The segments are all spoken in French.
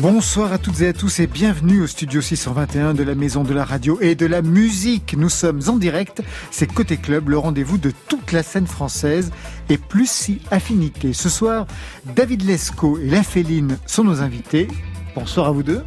Bonsoir à toutes et à tous et bienvenue au studio 621 de la Maison de la Radio et de la Musique. Nous sommes en direct, c'est Côté Club, le rendez-vous de toute la scène française et plus si affinité. Ce soir, David Lescaut et La Féline sont nos invités. Bonsoir à vous deux.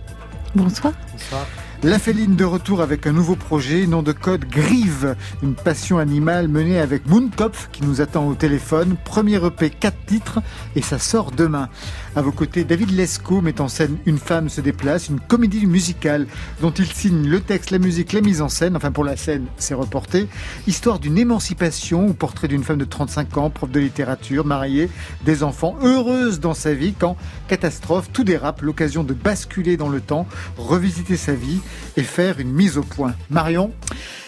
Bonsoir. Bonsoir. La Féline de retour avec un nouveau projet, nom de code Grive, une passion animale menée avec Moonkopf qui nous attend au téléphone. Premier EP, 4 titres et ça sort demain. À vos côtés, David Lescaut met en scène Une femme se déplace, une comédie musicale dont il signe le texte, la musique, la mise en scène. Enfin, pour la scène, c'est reporté. Histoire d'une émancipation ou portrait d'une femme de 35 ans, prof de littérature, mariée, des enfants, heureuse dans sa vie quand, catastrophe, tout dérape, l'occasion de basculer dans le temps, revisiter sa vie et faire une mise au point. Marion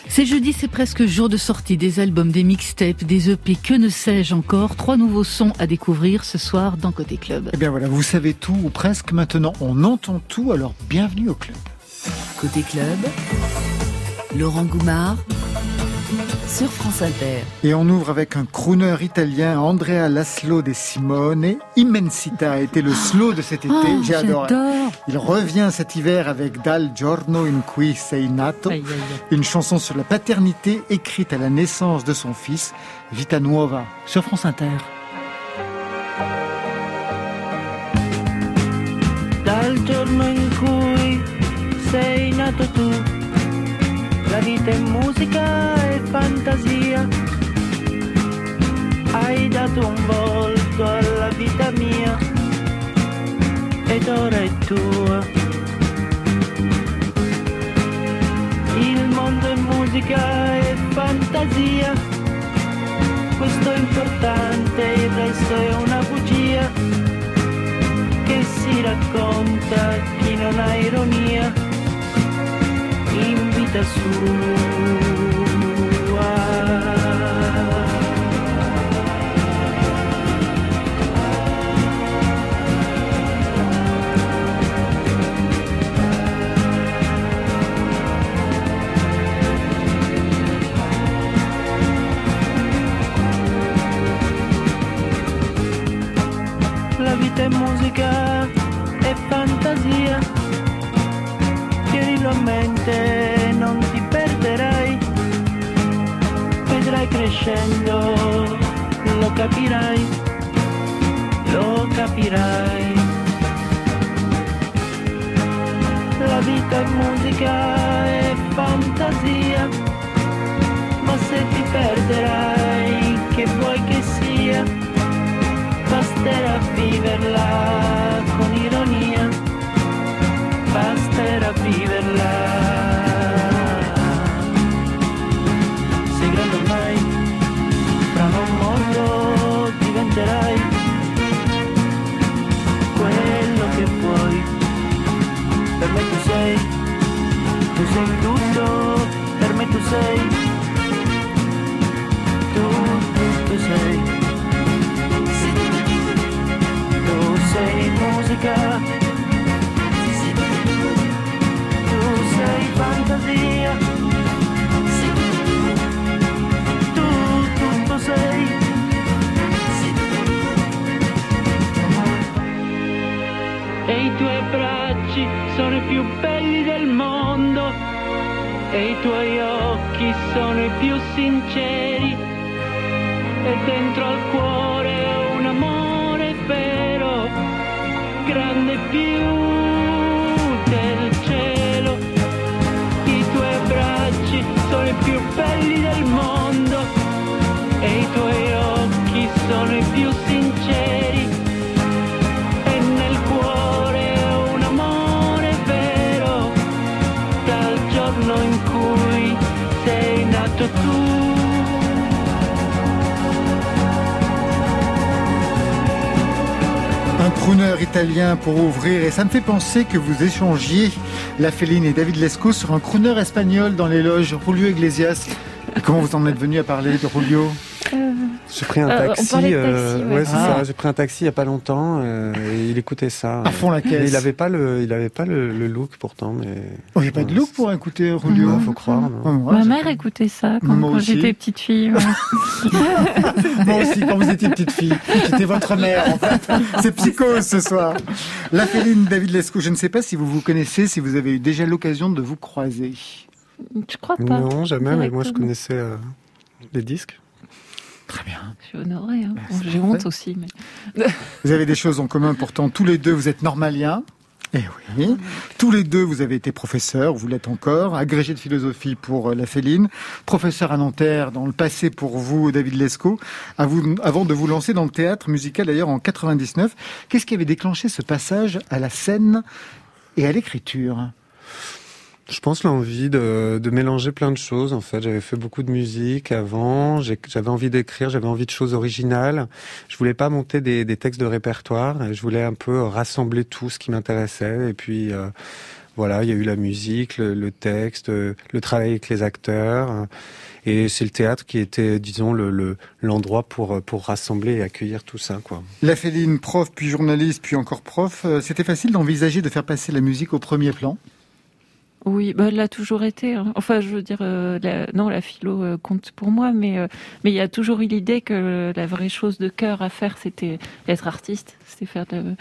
c'est jeudi, c'est presque jour de sortie des albums, des mixtapes, des EP, que ne sais-je encore. Trois nouveaux sons à découvrir ce soir dans Côté Club. Eh bien voilà, vous savez tout ou presque maintenant. On entend tout, alors bienvenue au club. Côté Club, Laurent Goumard sur France Inter. Et on ouvre avec un crooner italien, Andrea Laszlo de Simone. Immensita a été le slow de cet été. Oh, J'ai adoré. j'adore. Il revient cet hiver avec Dal giorno in cui sei nato, Aïe, aïe, aïe. une chanson sur la paternité écrite à la naissance de son fils, Vita Nuova, sur France Inter. Dal giorno in cui sei nato tu, la vita è musica e fantasia. Hai dato un volto alla vita mia ed ora è tua. Il mondo è musica e fantasia. Questo è importante, il resto è una bugia che si racconta chi non ha ironia vita sua. La vita è musica e fantasia. Tienilo a mente, Vedrai crescendo, lo capirai, lo capirai. La vita è musica e fantasia. Ma se ti perderai, che vuoi che sia? basterà viverla con ironia, basterà viverla. Diventerai quello che vuoi. Per me tu sei, tu sei tutto, i tuoi occhi sono i più sinceri, e dentro al crooner italien pour ouvrir et ça me fait penser que vous échangiez La Féline et David Lescaut sur un crooner espagnol dans les loges, Julio Iglesias. Comment vous en êtes venu à parler de Julio? J'ai pris un Euh, taxi. euh, taxi, ouais. ouais, c'est Ah. ça. J'ai pris un taxi il y a pas longtemps euh, et il écoutait ça. À fond la caisse. Mais il avait pas le, il avait pas le, le look pourtant, mais. Oh, il n'y a pas de look pour écouter Julio. Ouais, faut croire. Ma mère écoutait ça quand, j'étais petite fille. ouais. Moi aussi, quand vous étiez petite fille. J'étais votre mère, en fait. C'est psychose ce soir. La Féline David Lescaut, je ne sais pas si vous vous connaissez, si vous avez eu déjà l'occasion de vous croiser. Je crois pas. Non, jamais. Mais moi, je connaissais euh, les disques. Très bien. Je suis honorée. hein. Bah, J'ai honte aussi. Mais... Vous avez des choses en commun pourtant. Tous les deux, vous êtes normaliens. Eh oui. Tous les deux, vous avez été professeurs, vous l'êtes encore, agrégé de philosophie pour euh, la Féline, professeur à Nanterre dans le passé pour vous, David Lescaut, avant de vous lancer dans le théâtre musical d'ailleurs en 99. Qu'est-ce qui avait déclenché ce passage à la scène et à l'écriture? Je pense l'envie de, de mélanger plein de choses. En fait, j'avais fait beaucoup de musique avant. J'avais envie d'écrire. J'avais envie de choses originales. Je voulais pas monter des, des textes de répertoire. Je voulais un peu rassembler tout ce qui m'intéressait. Et puis euh, voilà, il y a eu la musique, le, le texte, euh, le travail avec les acteurs. Et c'est le théâtre qui était, disons, le le- l'endroit pour pour rassembler et accueillir tout ça, quoi. La Féline, prof, puis journaliste, puis encore prof, euh, c'était facile d'envisager de faire passer la musique au premier plan? Oui, bah, elle l'a toujours été. hein. Enfin, je veux dire, euh, la- non, la philo euh, compte pour moi, mais euh, mais il y a toujours eu l'idée que la vraie chose de cœur à faire, c'était être artiste, c'était faire de, de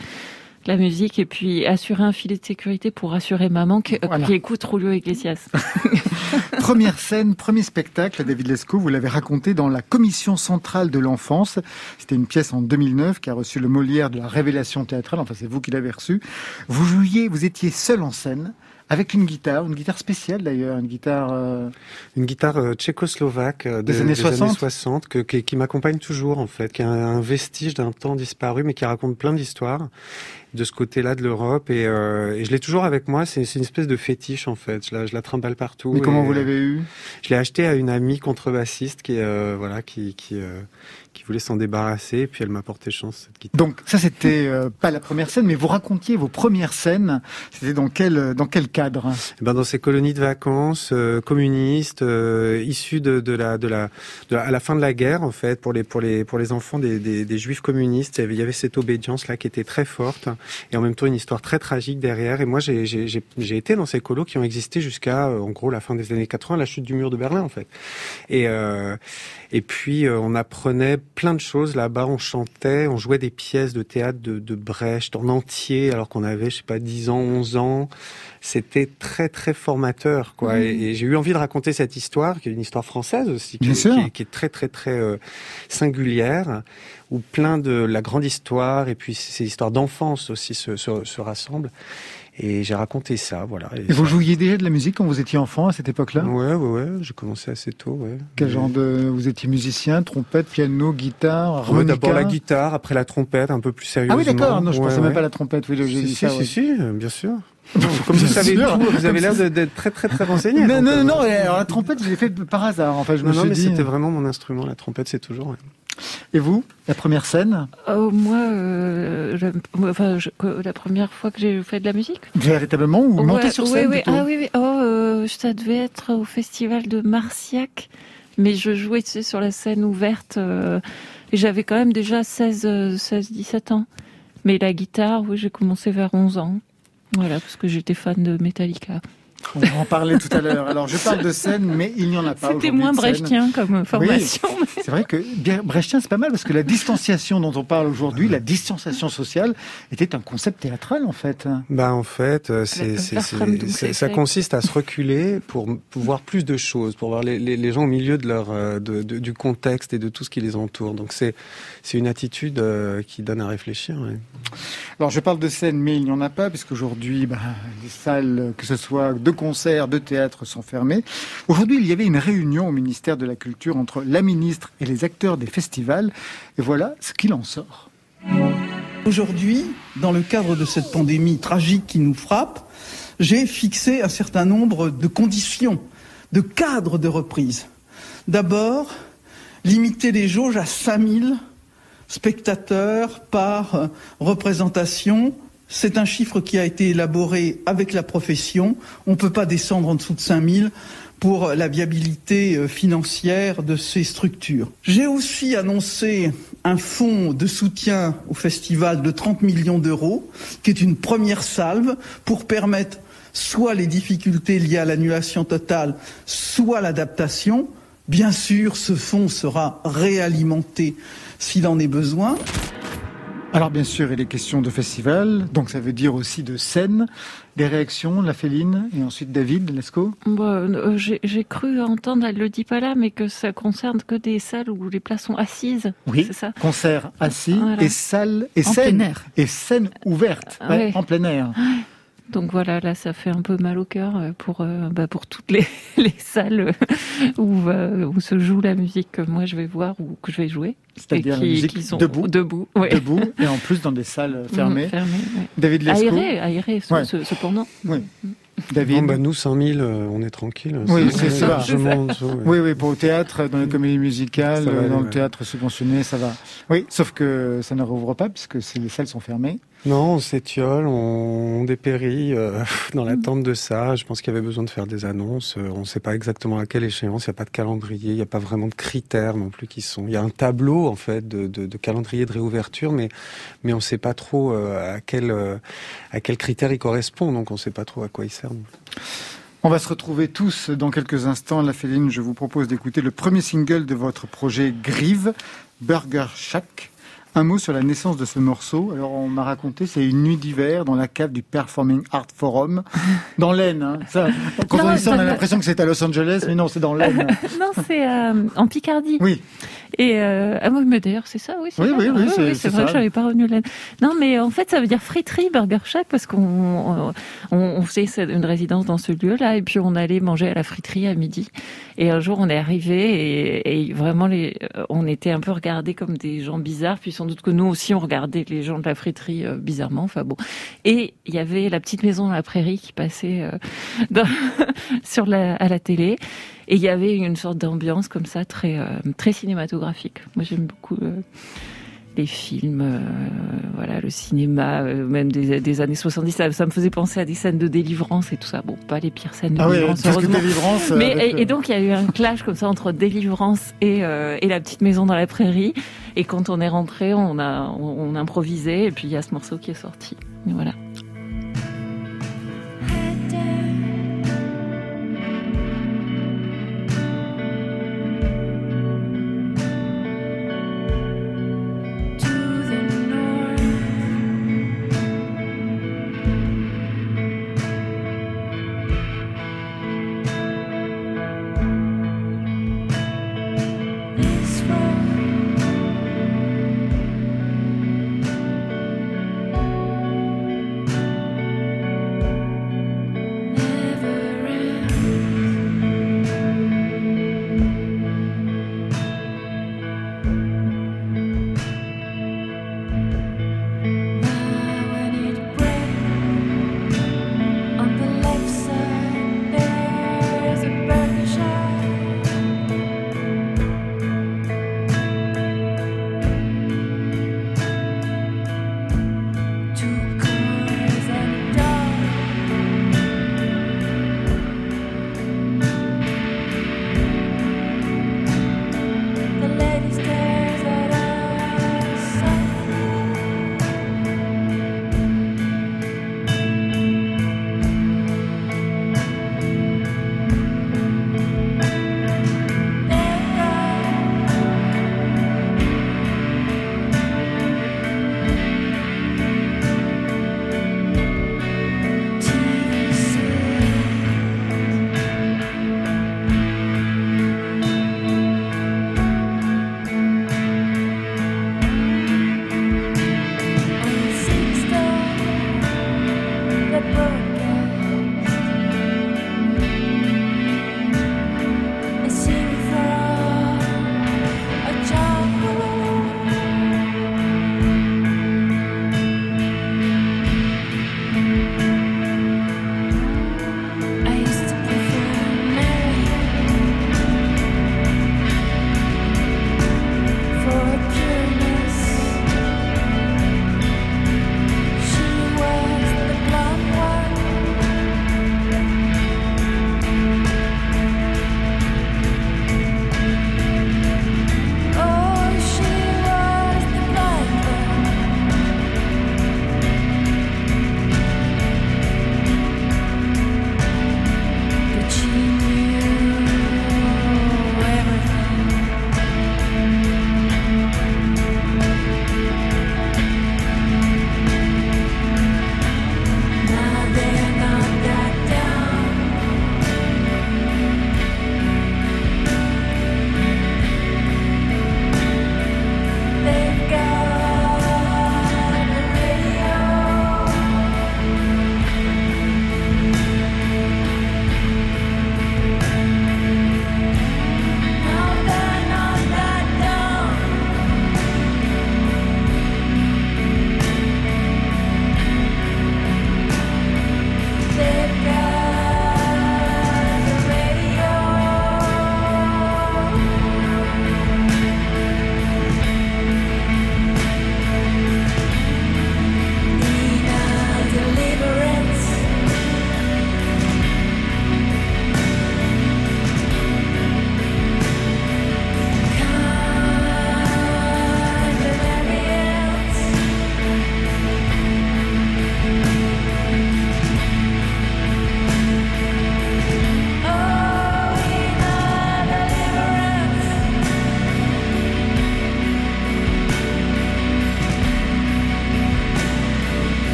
la musique et puis assurer un filet de sécurité pour rassurer maman qui, Voilà. qui écoute Julio Iglesias. Première scène, premier spectacle, David Lescaut, vous l'avez raconté dans la Commission centrale de l'enfance. C'était une pièce en 2009 qui a reçu le Molière de la révélation théâtrale. Enfin, c'est vous qui l'avez reçu. Vous jouiez, vous étiez seul en scène avec une guitare, une guitare spéciale d'ailleurs, une guitare. euh, Une guitare euh, tchécoslovaque euh, Des années 60? 60, que, qui, qui m'accompagne toujours en fait, qui est un, un vestige d'un temps disparu, mais qui raconte plein d'histoires de ce côté-là de l'Europe. Et, euh, et je l'ai toujours avec moi. C'est une espèce de fétiche en fait. Je la, je la trimballe partout. Mais comment vous l'avez eu Je l'ai acheté à une amie contrebassiste qui, euh, voilà, qui, qui, euh, qui voulait s'en débarrasser. Et puis elle m'a porté chance cette guitare. Donc ça, c'était euh, pas la première scène, mais vous racontiez vos premières scènes. C'était dans quel dans quel cadre? Eh ben dans ces colonies de vacances euh, communistes euh, issues de, de la de la de la- à la fin de la guerre en fait pour les pour les pour les enfants des, des, des juifs communistes il y avait, il y avait cette obédience là qui était très forte et en même temps une histoire très tragique derrière. Et moi j'ai été dans ces colos qui ont existé jusqu'à euh, en gros la fin des années 80 la chute du mur de Berlin en fait. Et euh, et puis euh, on apprenait plein de choses là-bas. On chantait on jouait des pièces de théâtre de, de Brecht en entier alors qu'on avait je sais pas 10 ans 11 ans. C'était très très formateur quoi. Et, et j'ai eu envie de raconter cette histoire qui est une histoire française aussi qui, Bien est- sûr. qui qui est très très très euh, singulière où plein de la grande histoire et puis ces histoires d'enfance aussi se, se, se rassemblent et j'ai raconté ça voilà Et vous jouiez déjà de la musique quand vous étiez enfant à cette époque-là? Ouais ouais ouais j'ai commencé assez tôt ouais Quel genre de vous étiez musicien, trompette, piano, guitare, Ouais, d'abord la guitare après la trompette un peu plus Ah sérieusement oui, d'accord. Non, je Ouais, pensais ouais. même pas à la trompette. Oui, j'ai si, dit si, ça. si, si, euh, bien sûr comme vous savez sûr. tout, vous avez l'air d'être très très très renseigné. Non, non, euh, non, alors la trompette, je l'ai fait par hasard. Enfin, je me non, non, suis mais dit. c'était vraiment mon instrument. La trompette, c'est toujours. Ouais. Et vous, la première scène, Oh, moi, euh, je- moi, enfin, je- la première fois que j'ai fait de la musique. véritablement, ou Ouais, sur oui, scène oui. plutôt Ah oui, oui. Oh, euh, ça devait être au festival de Marciac, mais je jouais tu sais, sur la scène ouverte euh, et j'avais quand même déjà 16, euh, 16, 17 ans. Mais la guitare, oui, j'ai commencé vers 11 ans. Voilà, parce que j'étais fan de Metallica. On va en parler tout à l'heure. Alors, je parle de scène, mais il n'y en a pas. C'était aujourd'hui moins brechtien comme formation. C'est vrai que brechtien, c'est pas mal parce que la distanciation dont on parle aujourd'hui, la distanciation sociale, était un concept théâtral en fait. Bah en fait, euh, c'est, c'est, c'est- ça consiste à se reculer pour, voir plus de choses, pour voir les, les, les gens au milieu de leur euh, de, de- du contexte et de tout ce qui les entoure. Donc c'est c'est une attitude euh, qui donne à réfléchir. ouais. Alors, je parle de scène, mais il n'y en a pas puisqu'aujourd'hui, ben, les salles, que ce soit de concerts, de théâtre, sont fermées. Aujourd'hui, il y avait une réunion au ministère de la Culture entre la ministre et les acteurs des festivals. Et voilà ce qu'il en sort. Aujourd'hui, dans le cadre de cette pandémie tragique qui nous frappe, j'ai fixé un certain nombre de conditions, de cadres de reprise. D'abord, limiter les jauges à 5000 spectateurs par euh, représentation. C'est un chiffre qui a été élaboré avec la profession. On ne peut pas descendre en dessous de 5000 pour la viabilité euh, financière de ces structures. J'ai aussi annoncé un fonds de soutien au festival de 30 millions d'euros, qui est une première salve pour permettre soit les difficultés liées à l'annulation totale, soit l'adaptation. Bien sûr, ce fonds sera réalimenté s'il en est besoin. Alors bien sûr, il est question de festival, donc ça veut dire aussi de scène. Des réactions, la Féline et ensuite David Lescaut euh, J'ai cru entendre, elle le dit pas là, mais que ça concerne que des salles où les places sont assises. Oui, c'est ça? concert assis et salle et en scène plein air. et scène ouverte Ouais. en plein air. Donc voilà, là, ça fait un peu mal au cœur euh, pour, euh, bah, pour toutes les, les salles où, euh, où se joue la musique que moi je vais voir ou que je vais jouer. C'est-à-dire la musique sont debout, Debout, ouais. debout et en plus dans des salles fermées. Mmh, fermées, ouais. David Lescaut Aéré, aéré, ce- Ouais. ce- cependant. Oui. David Bon, bah, nous, 5000, euh, on est tranquille. Oui, c'est ça. ouais. Oui, oui, pour le théâtre, dans les comédies musicales, Ça va dans le théâtre subventionné, ça va. Oui, sauf que ça ne rouvre pas puisque les salles sont fermées. Non, on s'étiole, on, dépérit euh, dans l'attente de ça. Je pense qu'il y avait besoin de faire des annonces. Euh, On ne sait pas exactement à quelle échéance. Il n'y a pas de calendrier, il n'y a pas vraiment de critères non plus qui sont. Il y a un tableau en fait de, calendrier de réouverture, mais mais on ne sait pas trop euh, à quel à quel critère il correspond. Donc on ne sait pas trop à quoi il sert. On va se retrouver tous dans quelques instants. La Féline, je vous propose d'écouter le premier single de votre projet Grive, Burger Shack. Un mot sur la naissance de ce morceau. Alors, on m'a raconté, c'est une nuit d'hiver dans la cave du Performing Art Forum, dans l'Aisne. hein. Ça, quand Non, on dit ça, on a l'impression que c'est à Los Angeles, mais non, c'est dans l'Aisne. Non, c'est euh, en Picardie. Oui, Et euh, ah oui, mais d'ailleurs c'est ça, oui. c'est Oui, oui, oui, Ah c'est- vrai que j'avais pas revenu là. Non, mais en fait ça veut dire friterie Burger Shack parce qu'on on, on faisait une résidence dans ce lieu-là et puis on allait manger à la friterie à midi. Et un jour on est arrivé et, et vraiment les, on était un peu regardés comme des gens bizarres. Puis sans doute que nous aussi on regardait les gens de la friterie euh, bizarrement. Enfin bon. Et il y avait la petite maison dans la prairie qui passait euh, dans- sur la, à la télé. Et il y avait une sorte d'ambiance comme ça, très, euh, très cinématographique. Moi, j'aime beaucoup euh, les films, euh, voilà, le cinéma, même des, des années 70. Ça, ça me faisait penser à des scènes de délivrance et tout ça. Bon, pas les pires scènes de ah oui, délivrance, que heureusement. délivrance. Mais, avec, et, et donc, il y a eu un clash comme ça entre délivrance et, et la petite maison dans la prairie. Et quand on est rentré, on a, on, on improvisait et puis il y a ce morceau qui est sorti. Et voilà.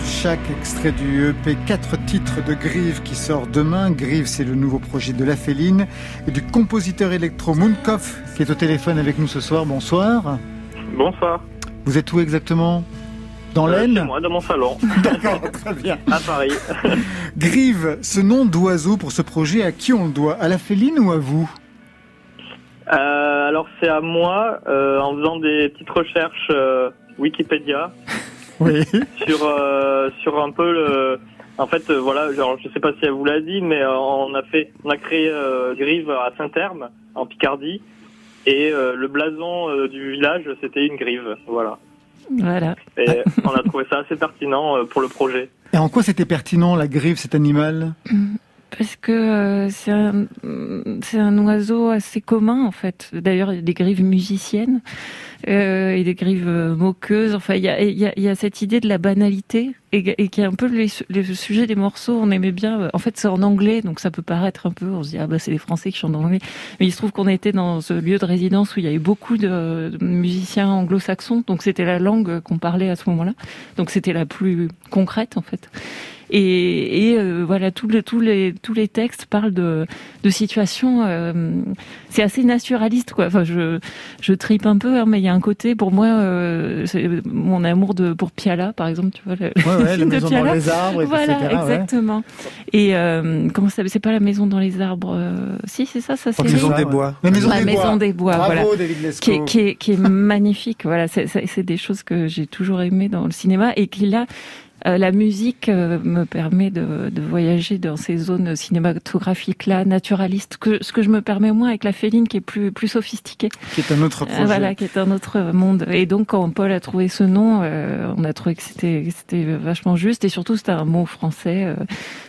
Burger Shack, extrait du EP 4 titres de Grieve qui sort demain. Grieve, c'est le nouveau projet de La Féline et du compositeur électro Moonkopf qui est au téléphone avec nous ce soir. Bonsoir. Bonsoir. Vous êtes où exactement? Dans Euh, moi, dans mon salon, D'accord, très bien. à Paris. Grieve, ce nom d'oiseau pour ce projet, à qui on le doit? À La Féline ou à vous? Euh, alors c'est à moi, euh, en faisant des petites recherches euh, Wikipédia Oui. sur euh, sur un peu le. En fait, euh, voilà, genre, je sais pas si elle vous l'a dit, mais euh, on a fait, on a créé euh, Grive à Saint-Terme, en Picardie, et euh, le blason euh, du village, c'était une grive, voilà. Voilà. Et on a trouvé ça assez pertinent euh, pour le projet. Et en quoi c'était pertinent, la grive, cet animal? Parce que euh, c'est un, un oiseau assez commun en fait. D'ailleurs, il y a des grives musiciennes euh, et des grives euh, moqueuses. Enfin, il y a, y, a, y a cette idée de la banalité et, qui est un peu les sujets des morceaux. On aimait bien. euh, En fait, c'est en anglais, donc ça peut paraître un peu. On se dit ah bah c'est les Français qui chantent en anglais. Mais il se trouve qu'on était dans ce lieu de résidence où il y avait beaucoup de musiciens anglo-saxons, donc c'était la langue qu'on parlait à ce moment-là. Donc c'était la plus concrète en fait. Et, et euh, voilà, tous les, tous, les, tous les textes parlent de, de situations. euh, c'est assez naturaliste, quoi. Enfin, je, je tripe un peu, hein, mais il y a un côté, pour moi, euh, c'est mon amour de, pour Piala, par exemple, tu vois. Le, Ouais, ouais, la film de maison dans Piala. les arbres, et Voilà, etc. ouais. exactement. Et euh, comment ça C'est pas la maison dans les arbres. euh, Si, c'est ça, ça c'est. c'est Maison des ouais. Bois. La maison La des maison bois. des bois, Bravo, voilà David Lescaut. qui est, qui est, qui est magnifique. Voilà, c'est- c'est c'est des choses que j'ai toujours aimées dans le cinéma et qui là, euh, la musique euh, me permet de, de voyager dans ces zones cinématographiques là, naturalistes, que ce que je me permets moins avec la féline qui est plus plus sophistiquée. Qui est un autre Euh, projet. voilà, qui est un autre monde. Et donc quand Paul a trouvé ce nom, on a trouvé que c'était vachement juste et surtout c'était un mot français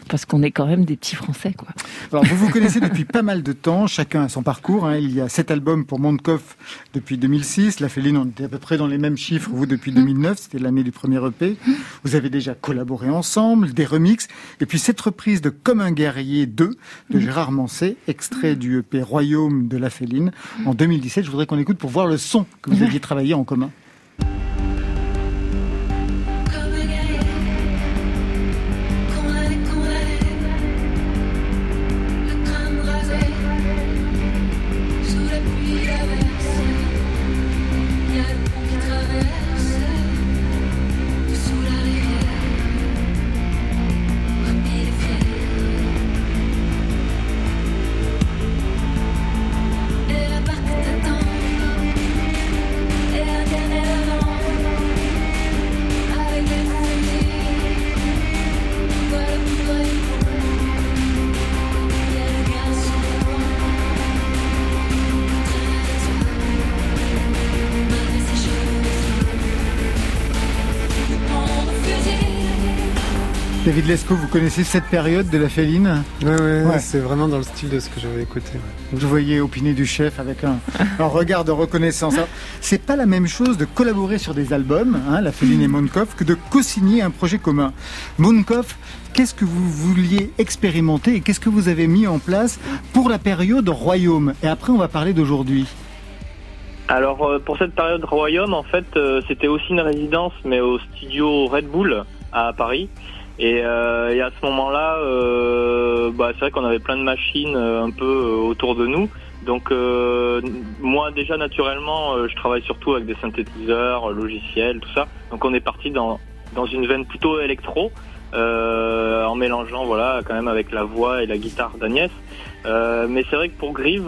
parce qu'on est quand même des petits Français quoi. Alors, vous vous connaissez depuis pas mal de temps, chacun a son parcours. hein. Il y a sept albums pour Mondkoff depuis 2006. La Féline, on était à peu près dans les mêmes chiffres, vous depuis 2009, c'était l'année du premier EP. Vous avez déjà collaboré ensemble, des remixes. Et puis cette reprise de Comme un guerrier 2 de Gérard Manset, extrait du EP Royaume de la Féline en 2017. Je voudrais qu'on écoute pour voir le son que vous aviez travaillé en commun. Lescaut, vous connaissez cette période de la Féline Ouais, ouais, Ouais. c'est vraiment dans le style de ce que j'avais écouté. ouais. Vous voyez opiner du chef avec un, un regard de reconnaissance. C'est pas la même chose de collaborer sur des albums, hein, la Féline et Moonkopf, que de co-signer un projet commun. Moonkopf, qu'est-ce que vous vouliez expérimenter et qu'est-ce que vous avez mis en place pour la période Royaume? Et après, on va parler d'aujourd'hui. Alors euh, pour cette période Royaume, en fait, euh, c'était aussi une résidence, mais au studio Red Bull à Paris. Et, euh, et à ce moment-là, euh, bah, c'est vrai qu'on avait plein de machines euh, un peu autour de nous. Donc moi déjà naturellement, je travaille surtout avec des synthétiseurs, logiciels, tout ça. Donc on est parti dans dans une veine plutôt électro, en mélangeant voilà quand même avec la voix et la guitare d'Agnès. Mais c'est vrai que pour Grive,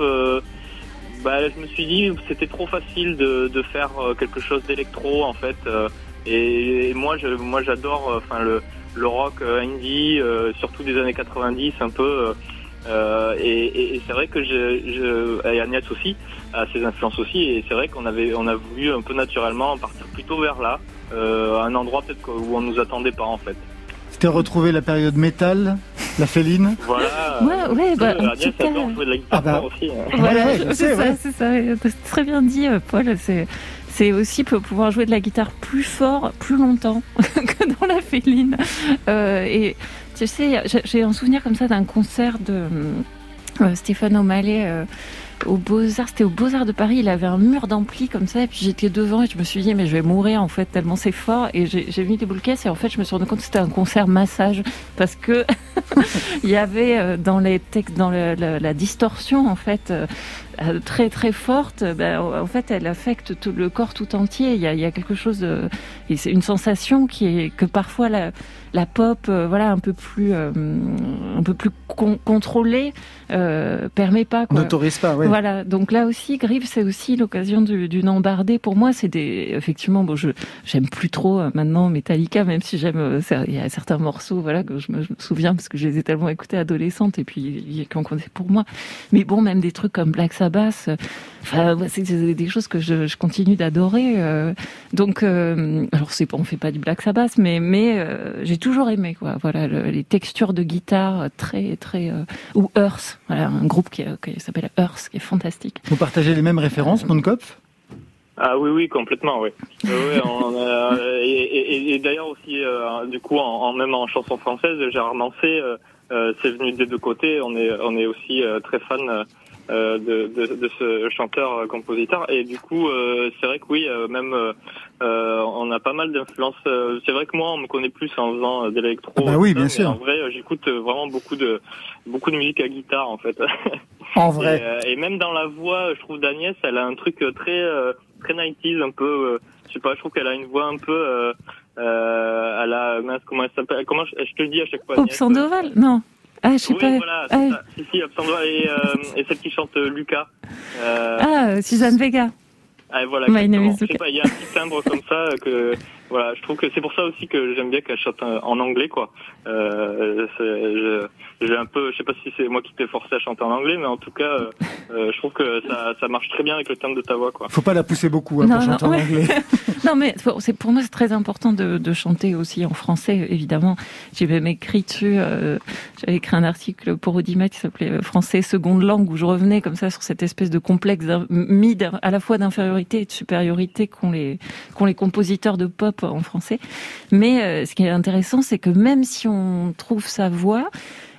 bah, je me suis dit c'était trop facile de, de faire quelque chose d'électro en fait. et, moi, je, moi j'adore enfin le, le rock euh, indie, euh, surtout des années 90 un peu. euh, euh, et et- et c'est vrai que je, je et Agnès aussi a ses influences aussi. Et c'est vrai qu'on avait on a voulu un peu naturellement partir plutôt vers là, euh, un endroit peut-être où on nous attendait pas en fait. C'était retrouver la période métal, la Féline. Voilà. Ouais, ouais, bah, en Agnès adore jouer de la guitare Ah bah. aussi. hein. Voilà, Ouais, c'est ça, ouais. c'est ça. T'as Très bien dit, euh, Paul. C'est c'est aussi pour pouvoir jouer de la guitare plus fort, plus longtemps que dans la féline. Euh, et tu sais, j'ai- un souvenir comme ça d'un concert de euh, Stéphane O'Malley. euh, aux Beaux-Arts, c'était aux Beaux-Arts de Paris, il avait un mur d'ampli comme ça, et puis j'étais devant et je me suis dit, mais je vais mourir en fait, tellement c'est fort. Et j'ai mis des boules et en fait, je me suis rendu compte que c'était un concert massage parce que il y avait euh, dans les textes, dans la distorsion en fait. Euh, euh, très très forte, ben, en fait, elle affecte tout le corps tout entier. Il y a, il y a quelque chose, de, c'est une sensation qui est que parfois la, la pop, euh, voilà, un peu plus, euh, un peu plus con- contrôlée, euh, permet pas. N'autorise pas, ouais. Voilà, donc là aussi, Grive, c'est aussi l'occasion du- d'une embardée. Pour moi, c'est des, effectivement, bon, je j'aime plus trop maintenant Metallica, même si j'aime, il y a certains morceaux, voilà, que je me, je me souviens parce que je les ai tellement écoutés adolescente et puis il y a qu'on comptait pour moi. Mais bon, même des trucs comme Black Sabbath, enfin, c'est des choses que je, je continue d'adorer. euh, donc, euh, alors c'est on fait pas du Black Sabbath, mais mais euh, j'ai toujours aimé, quoi. Voilà, le- les textures de guitare très très euh, ou Earth, voilà, un groupe qui, qui s'appelle Earth, qui est fantastique. Vous partagez les mêmes références, Mondkopf Ah oui, oui, complètement, oui. Oui, oui, on, euh, et et- et d'ailleurs aussi, euh, du coup, en, en- même en chanson française, Gérard Manset, euh, euh, c'est venu des deux côtés. On est, on est aussi euh, très fan euh, de, de, de ce chanteur-compositeur. Et du coup, euh, c'est vrai que oui, euh, même euh, euh, on a pas mal d'influences. Euh, c'est vrai que moi, on me connaît plus en faisant euh, de l'électro. Ah bah oui, bien sûr. En vrai, euh, j'écoute euh, vraiment beaucoup de beaucoup de musique à guitare, en fait. En Et, vrai. euh, et même dans la voix, je trouve d'Agnès, elle a un truc euh, très euh, très 90s, un peu. euh, je sais pas, je trouve qu'elle a une voix un peu. Euh, euh, elle a mince, comment elle s'appelle Comment je, je te le dis à chaque fois. Agnès. Sandoval Non. Ah, je sais Oui, pas. voilà, c'est Ah, ça. Si, si, et, euh, et celle qui chante euh, Lucas. Euh, ah, Suzanne Vega. ah, voilà, My name is Lucas. pas, il y a un petit timbre comme ça euh, que voilà, je trouve que c'est pour ça aussi que j'aime bien qu'elle chante euh, en anglais quoi. Euh, c'est- je- j'ai un peu, je sais pas si c'est moi qui t'ai forcé à chanter en anglais, mais en tout cas, euh, euh, je trouve que ça, ça marche très bien avec le timbre de ta voix quoi. Faut pas la pousser beaucoup hein, Non, pour non, chanter en anglais. Non, mais pour, c'est, pour moi, c'est très important de, de chanter aussi en français, évidemment. J'ai même écrit dessus, euh, j'avais écrit un article pour Audimat qui s'appelait euh, Français seconde langue, où je revenais comme ça sur cette espèce de complexe mis à la fois d'infériorité et de supériorité qu'ont les, qu'ont les compositeurs de pop en français. Mais euh, ce qui est intéressant, c'est que même si on trouve sa voix,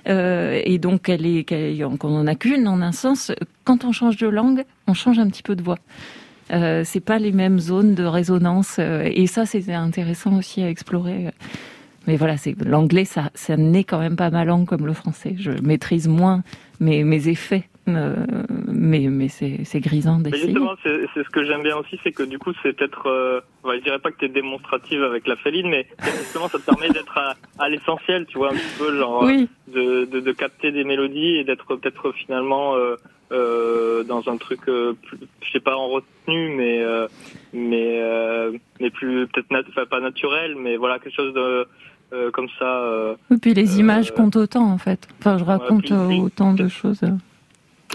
euh, et donc qu'on en a qu'une en un sens, quand on change de langue, on change un petit peu de voix. Euh, c'est pas les mêmes zones de résonance euh, et ça c'est intéressant aussi à explorer. Mais voilà, c'est l'anglais, ça, ça n'est quand même pas ma langue comme le français. Je maîtrise moins mes, mes effets, euh, mais mais c'est grisant d'essayer. justement, c'est ce que j'aime bien aussi, c'est que du coup, c'est peut-être, euh, ouais, je dirais pas que t'es démonstrative avec la féline, mais justement, ça te permet d'être à, à l'essentiel, tu vois, un petit peu, genre, Oui, de, de, de capter des mélodies et d'être peut-être finalement euh, euh, dans un truc, euh, plus, je sais pas en retenue, mais euh, mais euh, mais plus peut-être nat pas naturel, mais voilà quelque chose de euh, comme ça. Euh, et puis les Euh, images comptent autant en fait. Enfin, je raconte autant de choses.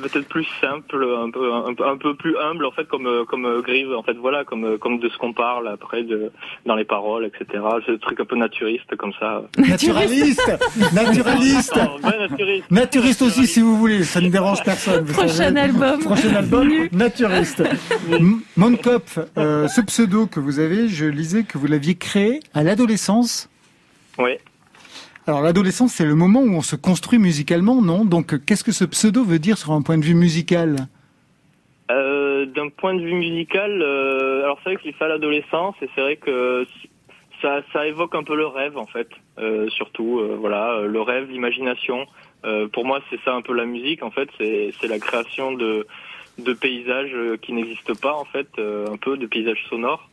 Peut-être plus simple, un peu, un, peu- un peu plus humble en fait, comme euh, comme euh, Grive, en fait, voilà, comme euh, comme de ce qu'on parle après de dans les paroles, etc. C'est un truc un peu naturiste comme ça. Naturaliste Naturaliste naturiste. Naturiste aussi, si vous voulez, ça ne dérange personne. Prochain album. Prochain album, naturiste. M- Mondkopf, euh, ce pseudo que vous avez, je lisais que vous l'aviez créé à l'adolescence. Oui. Alors l'adolescence, c'est le moment où on se construit musicalement, non? Donc qu'est-ce que ce pseudo veut dire sur un point de vue musical? Euh, D'un point de vue musical, euh, alors c'est vrai qu'il fait à l'adolescence et c'est vrai que ça, ça évoque un peu le rêve en fait, euh, surtout euh, voilà euh, le rêve, l'imagination. Euh, pour moi, c'est ça un peu la musique en fait, c'est la création de de paysages qui n'existent pas en fait, un peu de paysages sonores.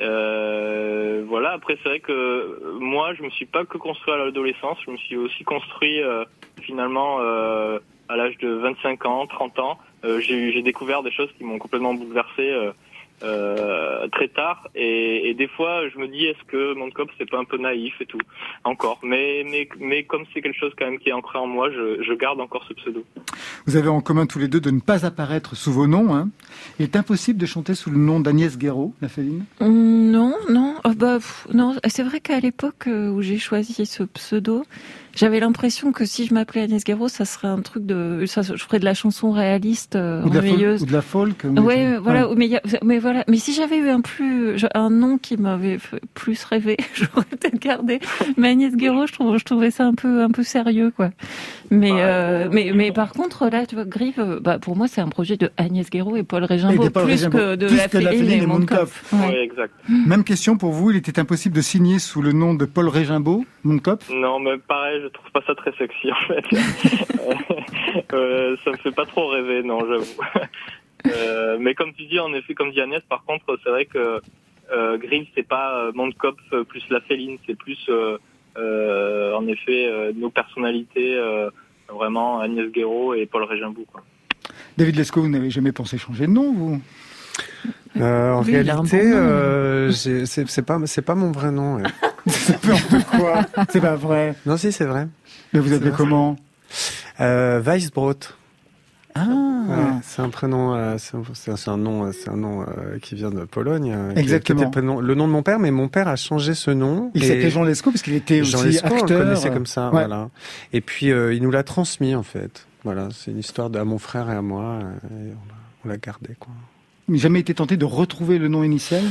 Euh, voilà. Après, c'est vrai que euh, moi, je me suis pas que construit à l'adolescence, je me suis aussi construit euh, finalement euh, à l'âge de 25 ans, 30 ans. Euh, j'ai découvert des choses qui m'ont complètement bouleversé euh, très tard. Et, et des fois, je me dis, est-ce que mon cop c'est pas un peu naïf et tout encore. Mais mais mais comme c'est quelque chose quand même qui est ancré en moi, je, je garde encore ce pseudo. Vous avez en commun tous les deux de ne pas apparaître sous vos noms. Hein. Il est impossible de chanter sous le nom d'Agnès Guéraud, la féline Non, non, Ah bah, pff, non. C'est vrai qu'à l'époque euh, où j'ai choisi ce pseudo, J'avais l'impression que si je m'appelais Agnès Guéraud, ça serait un truc de, ça, je ferais de la chanson réaliste, euh, Ou de, ou de la folk. mais Ouais, voilà, ouais. mais, a- voilà. Mais si j'avais eu un plus, un nom qui m'avait plus rêvé, j'aurais peut-être gardé. Mais Agnès Guéraud, je trouve, je trouvais ça un peu, un peu sérieux, quoi. Mais, euh, mais, mais par contre, là, tu vois, Grive, euh, bah, pour moi, c'est un projet de Agnès Guéraud et Paul Paul plus Régimbaud. que de Plus la que la et et Mondkopf. Mondkopf. Ouais. Oui, exact. Même question pour vous, il était impossible de signer sous le nom de Paul Régimbaud, mon cop Non, mais pareil, je trouve pas ça très sexy en fait. euh, ça me fait pas trop rêver, non, j'avoue. Euh, mais comme tu dis, en effet, comme dit Agnès, par contre, c'est vrai que euh, Grimm, c'est pas euh, Mondkopf euh, plus la féline, c'est plus, euh, euh, en effet, euh, nos personnalités, euh, vraiment Agnès Guéraud et Paul Régimbaud. Quoi. David Lescaut, vous n'avez jamais pensé changer de nom, vous? Euh, en réalité, euh, c'est pas c'est pas mon vrai nom. ouais. C'est peur de quoi C'est pas vrai. non, si c'est vrai. Mais vous appelez comment Euh, Weisbrot. Ah, Ouais, c'est un prénom, euh, c'est un, nom, euh, c'est un nom euh, qui vient de Pologne. euh, qui- qui Exactement. était le, prénom- le nom de mon père, mais mon père a changé ce nom. il s'appelait Jean Lescaut parce qu'il était Jean aussi Lescaut, on le acteur. connaissait comme ça, Ouais. voilà. Et puis euh, il nous l'a transmis en fait. Voilà, c'est une histoire de à mon frère et à moi. et on l'a- on l'a gardé quoi. Mais jamais été tenté de retrouver le nom initial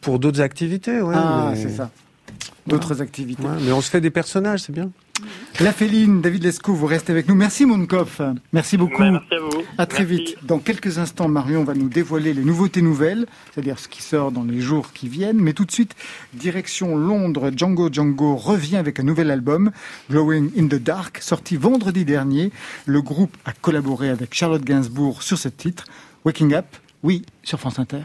Pour d'autres activités, ouais. Ah, mais- c'est ça. D'autres activités. Ouais, mais on se fait des personnages, c'est bien. La Féline, David Lescaut, vous restez avec nous. Merci, Mondkopf. Merci beaucoup. Ouais, merci à vous. À très Merci. vite. Dans quelques instants, Marion va nous dévoiler les nouveautés nouvelles, c'est-à-dire ce qui sort dans les jours qui viennent. Mais tout de suite, direction Londres, Django Django revient avec un nouvel album, Glowing in the Dark, sorti vendredi dernier. Le groupe a collaboré avec Charlotte Gainsbourg sur ce titre, Waking Up, oui, sur France Inter.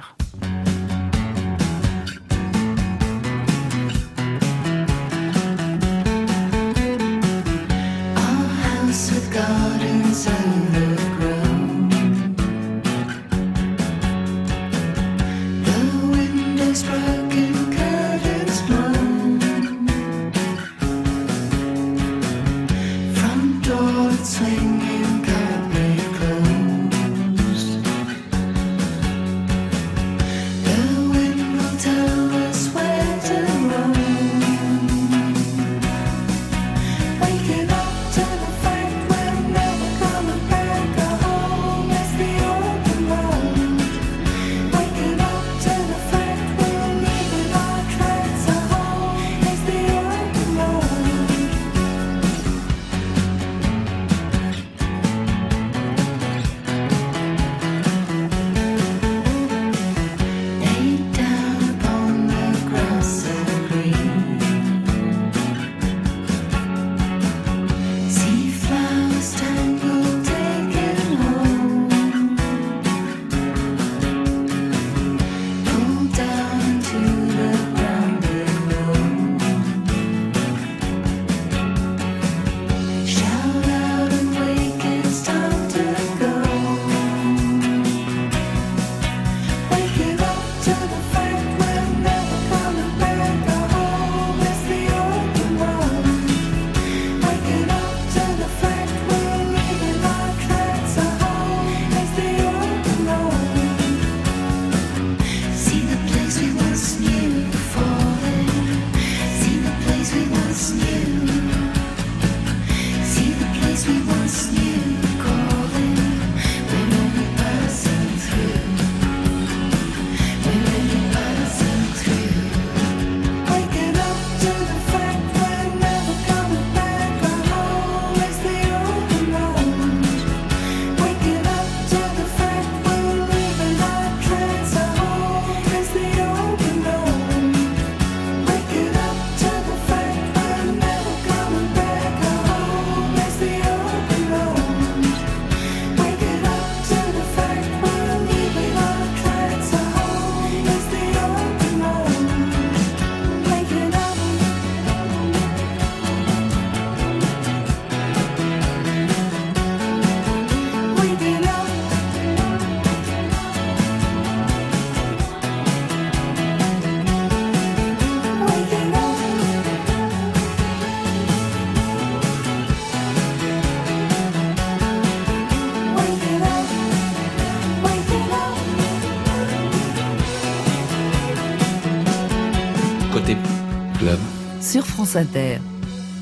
France Inter.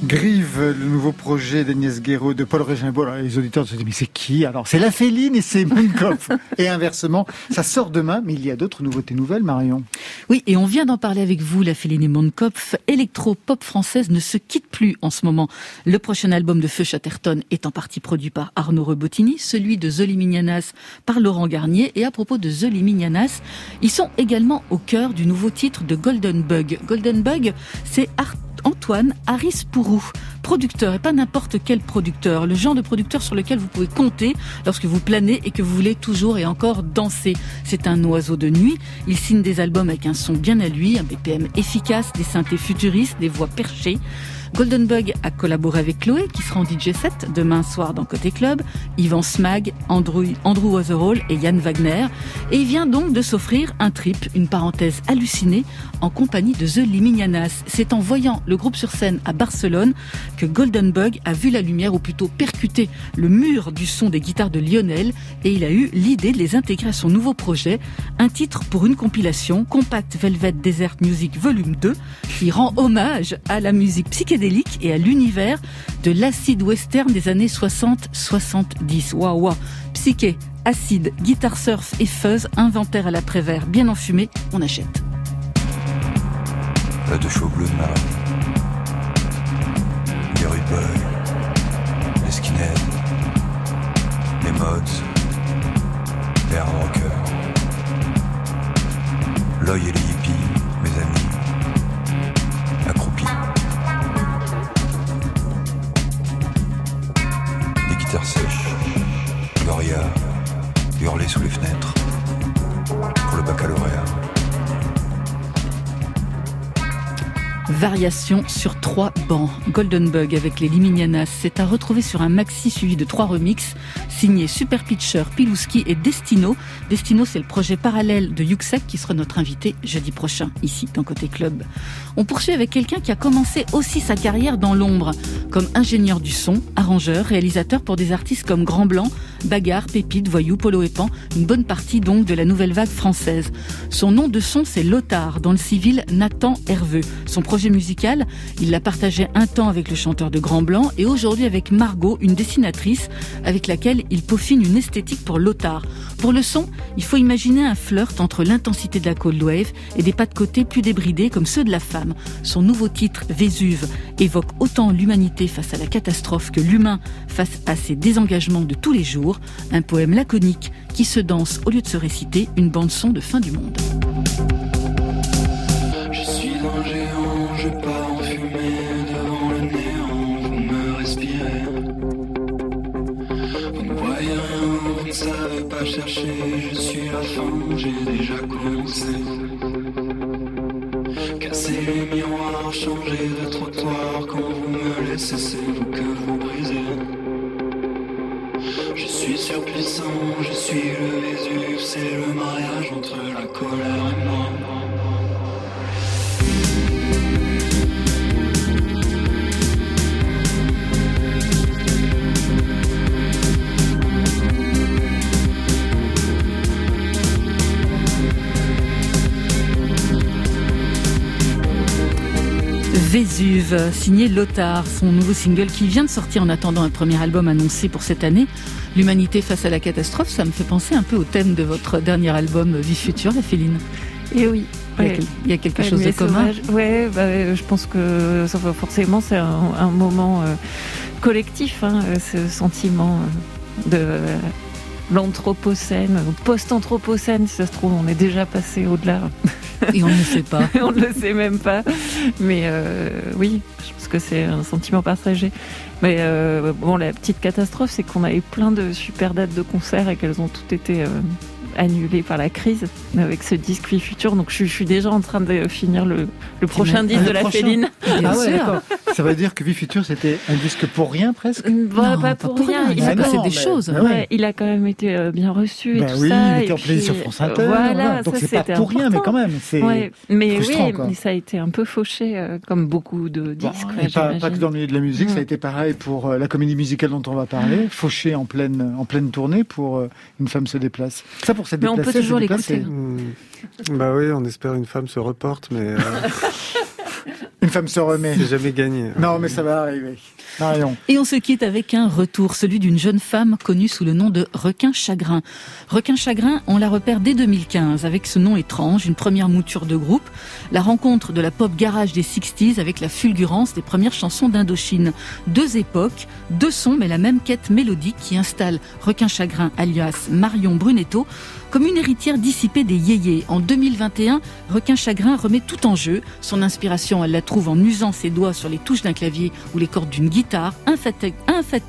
Grive, le nouveau projet d'Agnès Guéraud, de Paul Régimbaud. Alors, les auditeurs se disent, mais c'est qui? Alors, c'est La Féline et c'est Moonkopf. et inversement, ça sort demain, mais il y a d'autres nouveautés nouvelles, Marion. Oui, et on vient d'en parler avec vous, la Féline et Mondkopf. Électro-pop française ne se quitte plus en ce moment. Le prochain album de Feu Chatterton est en partie produit par Arnaud Rebottini, celui de Zoli Mignanas par Laurent Garnier. Et à propos de Zoli Mignanas, ils sont également au cœur du nouveau titre de Golden Bug. Golden Bug, c'est Art Antoine Harris Pourou, producteur et pas n'importe quel producteur, le genre de producteur sur lequel vous pouvez compter lorsque vous planez et que vous voulez toujours et encore danser. C'est un oiseau de nuit, il signe des albums avec un son bien à lui, un BPM efficace, des synthés futuristes, des voix perchées. Golden Bug a collaboré avec Chloé, qui sera en DJ set demain soir dans Côté Club, Yvan Smag, Andrew, Andrew et Yann Wagner. Et il vient donc de s'offrir un trip, une parenthèse hallucinée, en compagnie de The Liminianas. C'est en voyant le groupe sur scène à Barcelone que Golden Bug a vu la lumière, ou plutôt percuté le mur du son des guitares de Lionel, et il a eu l'idée de les intégrer à son nouveau projet, un titre pour une compilation, Compact Velvet Desert Music Volume 2, qui rend hommage à la musique psychédélique et à l'univers de l'acide western des années 60-70. Waouh, waouh. Psyché, acide, guitare surf et fuzz, inventaire à l'après-vert, bien enfumé, on achète. Pas de chaud bleu de. Les rude les skinheads, les mods, les hard. L'œil et les Sèches, Gloria, hurler sous les fenêtres. Pour le baccalauréat. Variation sur trois bancs. Golden Bug avec les Liminianas, c'est à retrouver sur un maxi suivi de trois remixes signés Super Pitcher, Pilouski et Destino. Destino, c'est le projet parallèle de Yuxek qui sera notre invité jeudi prochain, ici, dans Côté Club. On poursuit avec quelqu'un qui a commencé aussi sa carrière dans l'ombre, comme ingénieur du son, arrangeur, réalisateur pour des artistes comme Grand Blanc, Bagarre, Pépite, Voyou, Polo et Pan, une bonne partie donc de la nouvelle vague française. Son nom de son, c'est Lothar, dans le civil Nathan Herveux. Son projet musical, il l'a partagé un temps avec le chanteur de Grand Blanc et aujourd'hui avec Margot, une dessinatrice avec laquelle il peaufine une esthétique pour Lothar. Pour le son, il faut imaginer un flirt entre l'intensité de la cold wave et des pas de côté plus débridés comme ceux de la femme. Son nouveau titre, Vésuve, évoque autant l'humanité face à la catastrophe que l'humain face à ses désengagements de tous les jours. Un poème laconique qui se danse au lieu de se réciter une bande son de fin du monde. Je suis la fin, j'ai déjà commencé. Casser les miroirs, changer de trottoir, quand vous me laissez, c'est vous que vous brisez. Je suis surpuissant, je suis le Vésuve, c'est le mariage entre la colère et moi. Vésuve, signé Lothar, son nouveau single qui vient de sortir en attendant un premier album annoncé pour cette année. L'humanité face à la catastrophe, ça me fait penser un peu au thème de votre dernier album Vie future, la Féline. Et oui. Il y a ouais. quel- il y a quelque chose de commun. Ouais, bah, je pense que forcément c'est un, un moment euh, collectif, hein, euh, ce sentiment euh, de euh, l'anthropocène, post-anthropocène, si ça se trouve, on est déjà passé au-delà. Et on ne sait pas. on ne le sait même pas. Mais euh, oui, je pense que c'est un sentiment partagé. Mais euh, bon, la petite catastrophe, c'est qu'on avait plein de super dates de concerts et qu'elles ont toutes été euh, annulées par la crise avec ce disque Vie Future. Donc je, suis- je suis déjà en train de finir le, le prochain disque Ah, de la prochain. Féline. Bien Ah ouais, sûr. d'accord. Ça veut dire que Vie Future, c'était un disque pour rien presque Bah, Non, pas pas pour, pour rien. rien, Il, a bah passé non, des mais- choses. bah ouais, ouais. il a quand même été euh, bien reçu et Bah tout oui, ça. il était en playlist puis, sur France euh, Inter. Voilà, donc c'est pas pour rien, mais quand même, c'est Ouais, mais frustrant, oui, quoi. mais ça a été un peu fauché, euh, comme beaucoup de Bon, disques. et ouais, pas, que dans le milieu de la musique, ça a Mm. été pareil pour euh, la comédie musicale dont on va parler, fauché en pleine, en pleine tournée pour Une femme se déplace. Ça, pour se Mais on peut toujours l'écouter. Bah oui, on espère une femme se reporte, mais euh, Une femme se remet. C'est jamais gagné. Non, mais ça va arriver. Marion. Et on se quitte avec un retour, celui d'une jeune femme connue sous le nom de Requin Chagrin. Requin Chagrin, on la repère dès 2015 avec ce nom étrange, une première mouture de groupe, la rencontre de la pop garage des 60s avec la fulgurance des premières chansons d'Indochine. Deux époques, deux sons, mais la même quête mélodique qui installe Requin Chagrin alias Marion Brunetto comme une héritière dissipée des yéyés. En 2021, Requin Chagrin remet tout en jeu. Son inspiration, elle la trouve en usant ses doigts sur les touches d'un clavier ou les cordes d'une guitare. Infat... infat...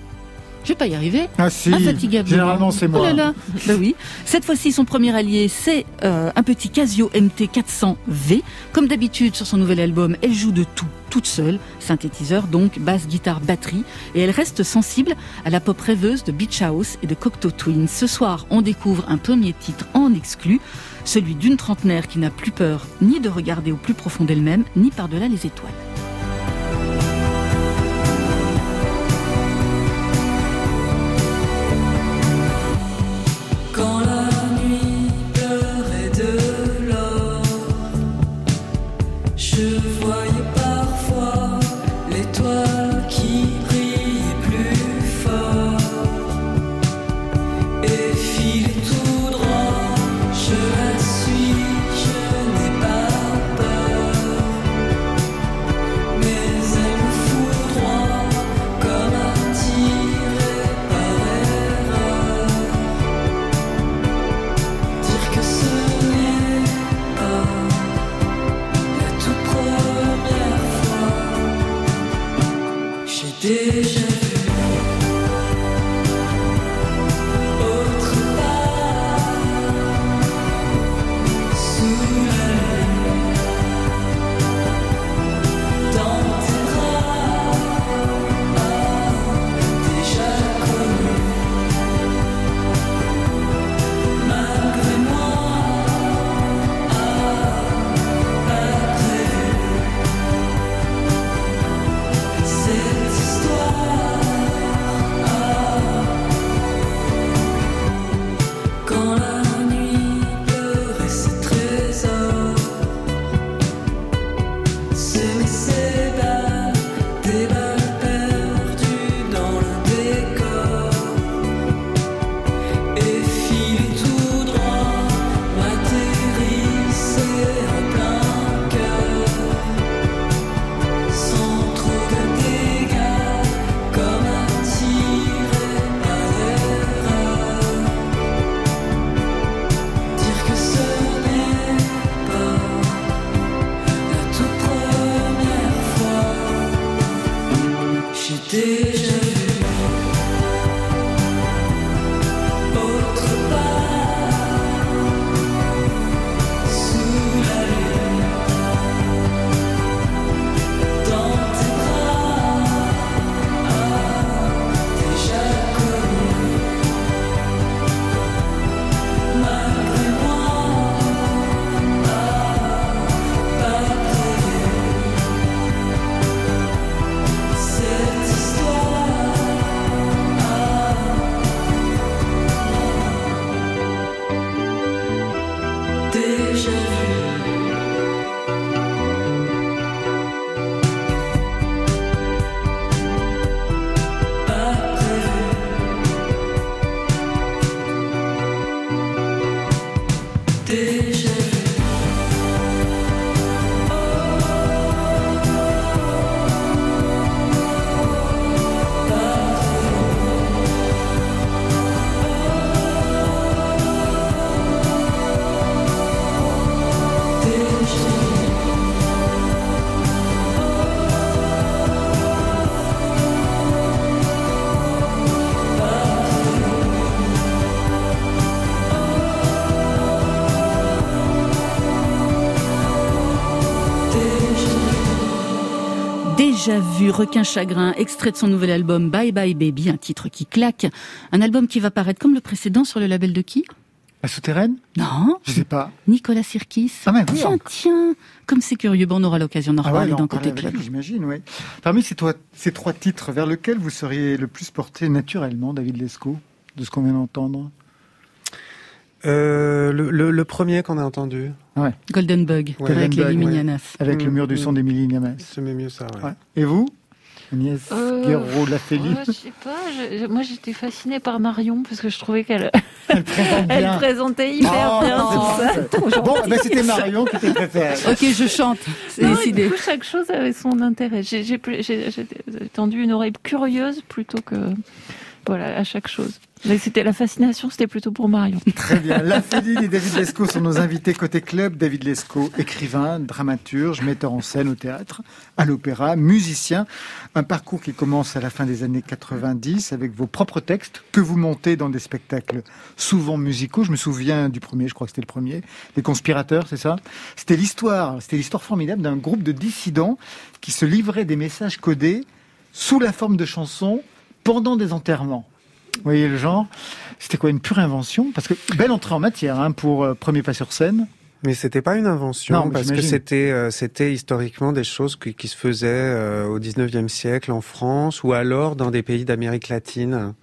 Je vais pas y arriver. Ah si, Infatigablement. généralement c'est Oh moi. là là. Bah oui. Cette fois-ci, son premier allié, c'est euh, un petit Casio MT400V. Comme d'habitude, sur son nouvel album, elle joue de tout, toute seule. Synthétiseur, donc, basse, guitare, batterie. Et elle reste sensible à la pop rêveuse de Beach House et de Cocteau Twins. Ce soir, on découvre un premier titre en exclu, celui d'une trentenaire qui n'a plus peur ni de regarder au plus profond d'elle-même, ni par-delà les étoiles. did Déjà vu Requin Chagrin, extrait de son nouvel album Bye Bye Baby, un titre qui claque. Un album qui va paraître comme le précédent sur le label de qui? La souterraine? Non, Je sais pas. Nicolas Sirkis. Ah mais oui, tiens, encore. tiens, comme c'est curieux, bon, on aura l'occasion d'en Ah ouais, reparler encore Côté Club. j'imagine, oui. Parmi ces, trois- ces trois titres, vers lequel vous seriez le plus porté naturellement, David Lescaut, de ce qu'on vient d'entendre? Euh, le, le, le premier qu'on a entendu. Ouais. Golden Bug, Ouais. avec Golden les Bug, Liminianas. Avec le mur du son d'Émilie Niamas. J'aimais mieux ça, ouais. Ouais. Et vous Agnès Euh, Guerreau ouais, je sais pas, je- moi j'étais fascinée par Marion parce que je trouvais qu'elle Elle présente elle bien. présentait hyper Oh, bien tout ça. c'est- Bon, ben, c'était Marion qui était préférée. Ok, je chante, c'est décidé. Du coup, chaque chose avait son intérêt. J'ai tendu une oreille curieuse plutôt que voilà à chaque chose. C'était la fascination, c'était plutôt pour Marion. Très bien. La Féline et David Lescaut sont nos invités côté club. David Lescaut, écrivain, dramaturge, metteur en scène au théâtre, à l'opéra, musicien. Un parcours qui commence à la fin des années 90 avec vos propres textes que vous montez dans des spectacles souvent musicaux. Je me souviens du premier, je crois que c'était le premier, Les Conspirateurs, c'est ça? C'était l'histoire, c'était l'histoire formidable d'un groupe de dissidents qui se livraient des messages codés sous la forme de chansons pendant des enterrements. Vous voyez le genre C'était quoi une pure invention? Parce que belle entrée en matière hein, pour euh, premier pas sur scène. Mais c'était pas une invention Non, parce que c'était euh, c'était historiquement des choses qui, qui se faisaient euh, au 19e siècle en France ou alors dans des pays d'Amérique latine.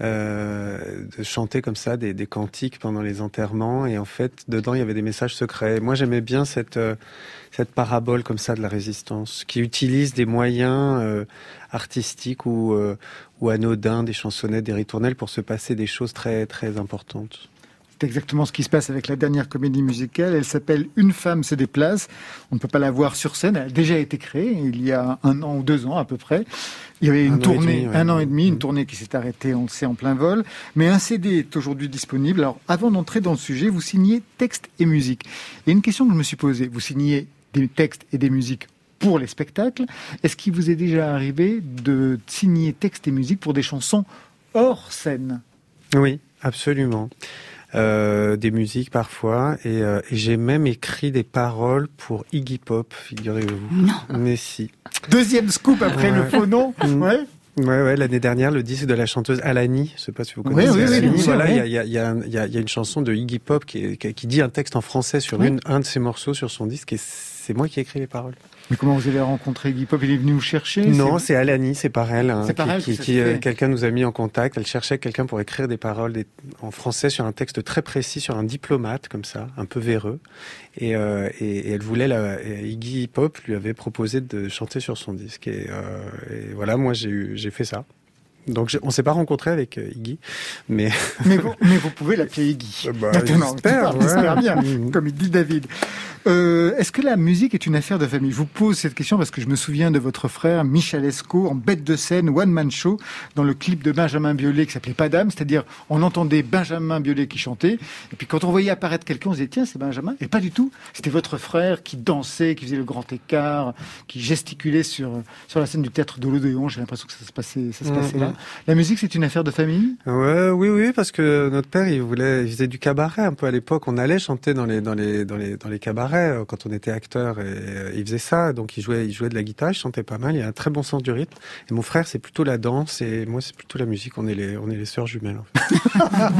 Euh, de chanter comme ça des, des cantiques pendant les enterrements et en fait dedans il y avait des messages secrets. Moi j'aimais bien cette euh, cette parabole comme ça de la résistance qui utilise des moyens euh, artistiques ou ou anodins, des chansonnettes, des ritournelles pour se passer des choses très très importantes. C'est exactement ce qui se passe avec la dernière comédie musicale. Elle s'appelle Une femme se déplace. On ne peut pas la voir sur scène. Elle a déjà été créée il y a un an ou deux ans à peu près. Il y avait une Un tournée, demi, ouais. un an et demi, une tournée qui s'est arrêtée, on le sait, en plein vol. Mais un CD est aujourd'hui disponible. Alors, avant d'entrer dans le sujet, vous signez texte et musique. Et une question que je me suis posée. Vous signez des textes et des musiques pour les spectacles. Est-ce qu'il vous est déjà arrivé de signer texte et musique pour des chansons hors scène? Oui, absolument. Euh, des musiques parfois, et, euh, et j'ai même écrit des paroles pour Iggy Pop, figurez-vous. Non. Mais si. Deuxième scoop après Ouais. le faux nom. Mm. Ouais. Ouais, ouais, l'année dernière, le disque de la chanteuse Alani, je sais pas si vous connaissez oui, oui, Alani. voilà, il y a, il y, a, il y, a un- il y a- il y a une chanson de Iggy Pop qui, qui, qui dit un texte en français sur Oui. une, un de ses morceaux sur son disque, et c'est moi qui ai écrit les paroles. Mais comment vous avez rencontré Guy Pop? Il est venu vous chercher Non, c'est- Alani, c'est par elle. hein, C'est par qui, elle qui- qui, s'est euh, quelqu'un nous a mis en contact. Elle cherchait quelqu'un pour écrire des paroles des- en français sur un texte très précis, sur un diplomate comme ça, un peu véreux. Et, euh, et, et elle voulait, la, et Iggy Pop lui avait proposé de chanter sur son disque. Et, euh, et voilà, moi j'ai eu- j'ai fait ça. Donc on s'est pas rencontré avec euh, Iggy, mais mais, vous, mais vous pouvez l'appeler Iggy. Bah, j'espère, ouais. bien, Mhm. comme il dit David. Euh, Est-ce que la musique est une affaire de famille? Je vous pose cette question parce que je me souviens de votre frère Michel Esco en bête de scène One Man Show dans le clip de Benjamin Biolay qui s'appelait Pas d'âme, c'est-à-dire on entendait Benjamin Biolay qui chantait et puis quand on voyait apparaître quelqu'un on se disait tiens c'est Benjamin? Et pas du tout, c'était votre frère qui dansait, qui faisait le grand écart, qui gesticulait sur sur la scène du théâtre de l'Odéon. J'ai l'impression que ça se passait ça se Mhm. passait là. La musique c'est une affaire de famille? Ouais, oui, oui, parce que notre père, il voulait, il faisait du cabaret un peu à l'époque. On allait chanter dans les, dans les, dans les, dans les cabarets euh, quand on était acteur et euh, il faisait ça. Donc il jouait, il jouait de la guitare, il chantait pas mal. Il a un très bon sens du rythme. Et mon frère, c'est plutôt la danse et moi, c'est plutôt la musique. On est les, on est les sœurs jumelles. En fait.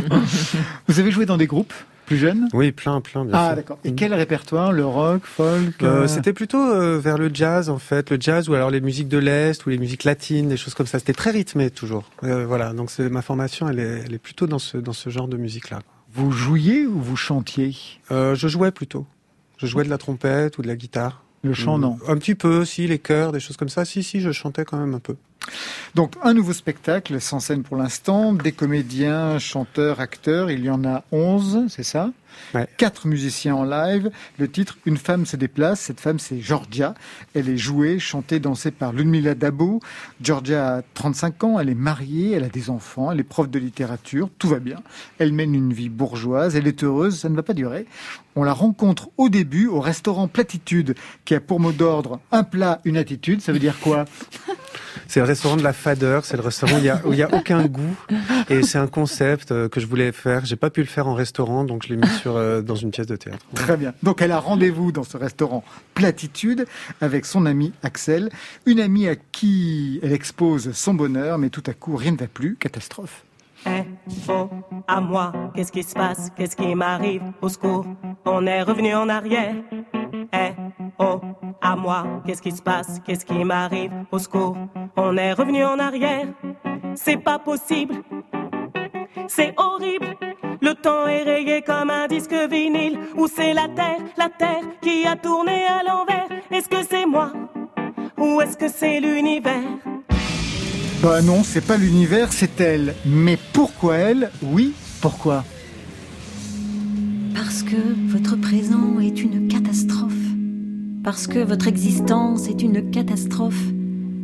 Vous avez joué dans des groupes? Plus jeunes Oui, plein, plein, bien Ah d'accord. Et quel répertoire Le rock, folk Euh, euh, C'était plutôt euh, vers le jazz en fait, le jazz ou alors les musiques de l'est ou les musiques latines, des choses comme ça. C'était très rythmé toujours. Euh, voilà, donc c'est- ma formation, elle est, elle est plutôt dans ce dans ce genre de musique là. Vous jouiez ou vous chantiez? Je jouais plutôt. Je jouais de la trompette ou de la guitare. Le chant, non. Un petit peu, si, les chœurs, des choses comme ça. Si, si, je chantais quand même un peu. Donc un nouveau spectacle sans scène pour l'instant, des comédiens, chanteurs, acteurs, il y en a 11, c'est ça Ouais. Quatre musiciens en live. Le titre Une femme se déplace. Cette femme, c'est Georgia. Elle est jouée, chantée, dansée par Ludmila Dabo. Georgia a 35 ans, elle est mariée, elle a des enfants, elle est prof de littérature, tout va bien. Elle mène une vie bourgeoise, elle est heureuse, ça ne va pas durer. On la rencontre au début au restaurant Platitude, qui a pour mot d'ordre un plat, une attitude. Ça veut dire quoi? C'est le restaurant de la fadeur. C'est le restaurant où il y a, où il y a aucun goût. Et c'est un concept euh, que je voulais faire. J'ai pas pu le faire en restaurant, donc je l'ai mis sur, euh, dans une pièce de théâtre. Très bien. Donc elle a rendez-vous dans ce restaurant Platitude avec son ami Axel, une amie à qui elle expose son bonheur, mais tout à coup rien ne va plus, catastrophe. Eh, oh, à moi, qu'est-ce qui se passe, qu'est-ce qui m'arrive, au secours, on est revenu en arrière. Eh, oh, à moi, qu'est-ce qui se passe, qu'est-ce qui m'arrive, au secours, on est revenu en arrière. C'est pas possible, c'est horrible, Le temps est rayé comme un disque vinyle. Ou c'est la terre, la terre qui a tourné à l'envers. Est-ce que c'est moi? Ou est-ce que c'est l'univers? Bah non, c'est pas l'univers, c'est elle. Mais pourquoi elle? Oui, pourquoi? Parce que votre présent est une catastrophe. Parce que votre existence est une catastrophe.